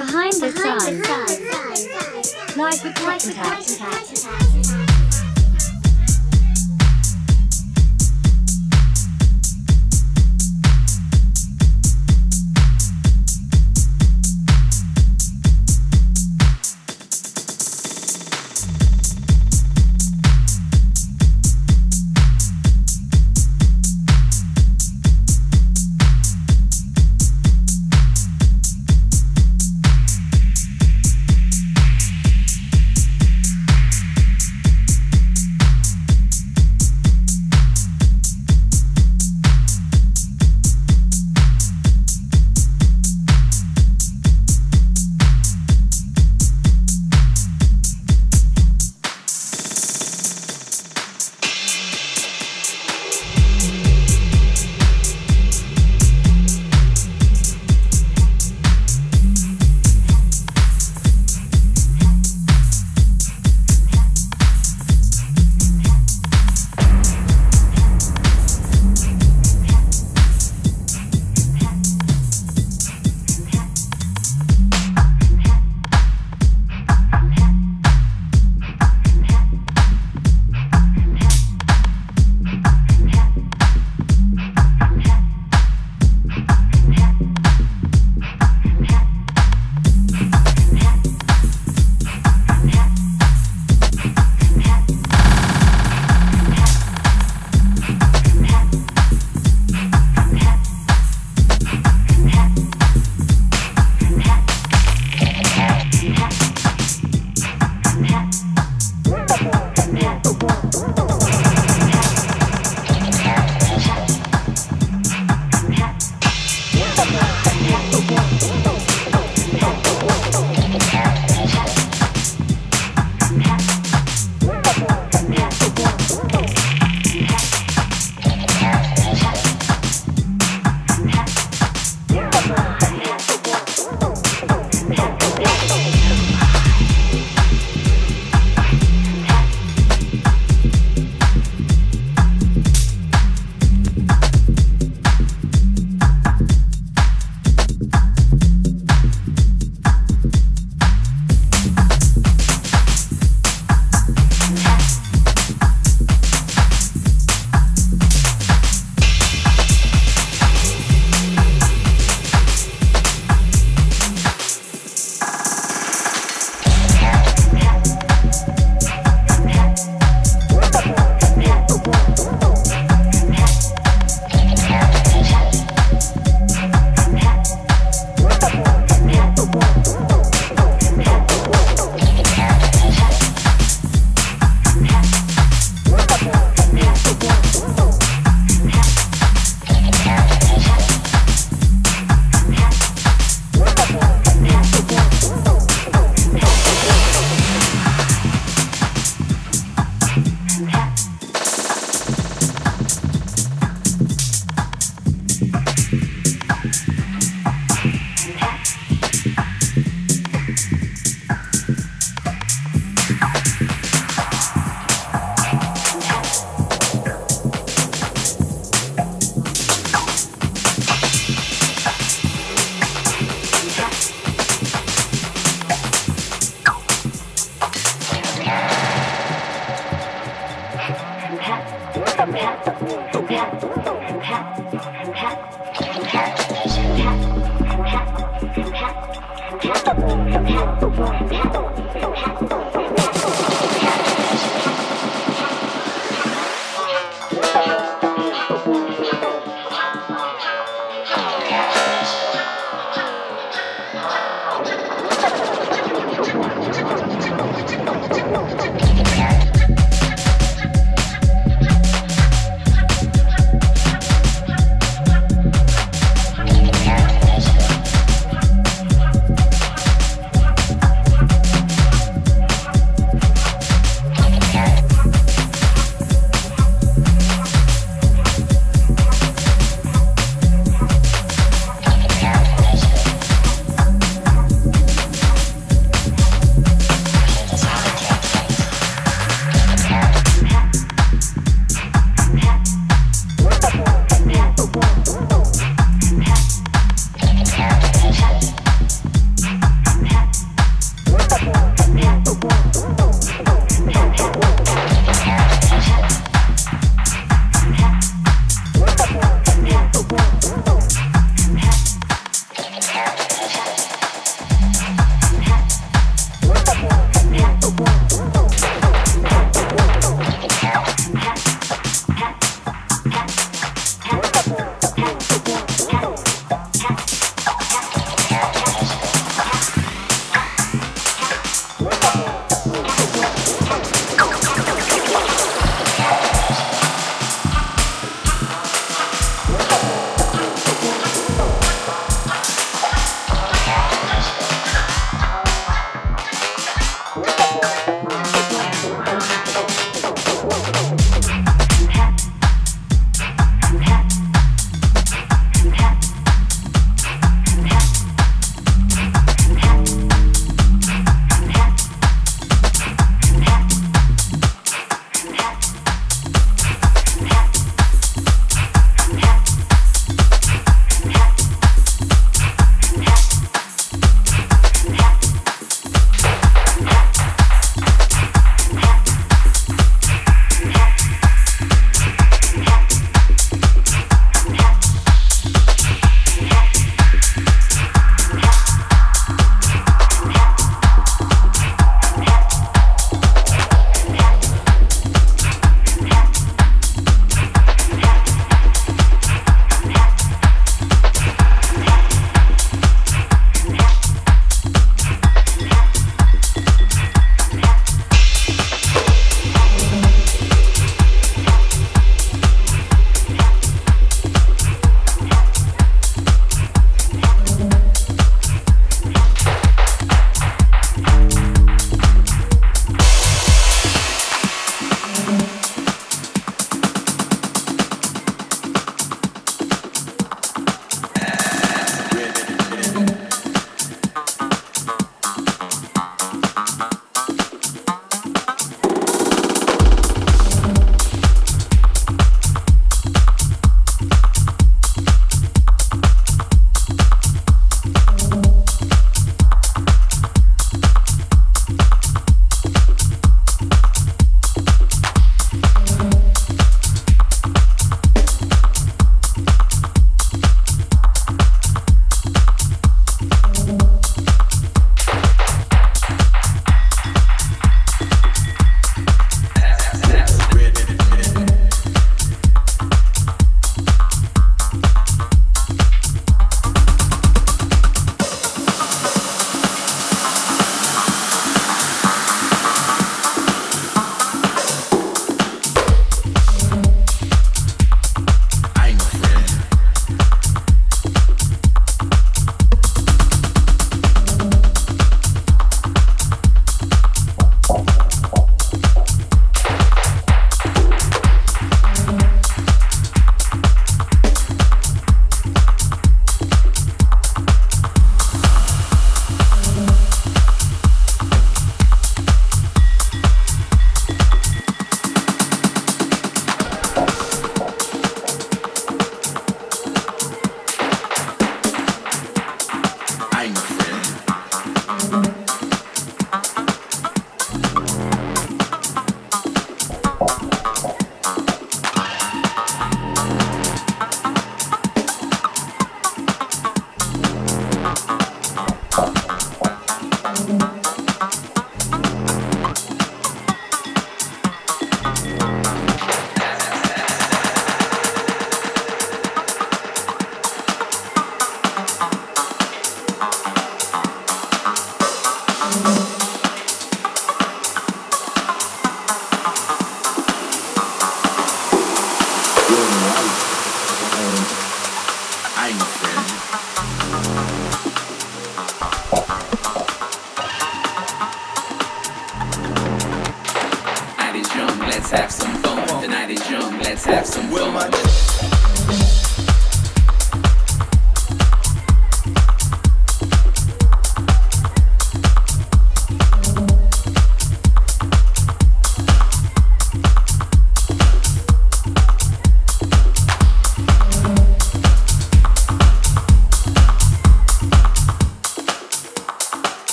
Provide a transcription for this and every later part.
Behind the sun. Live with Cotton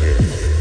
kiss.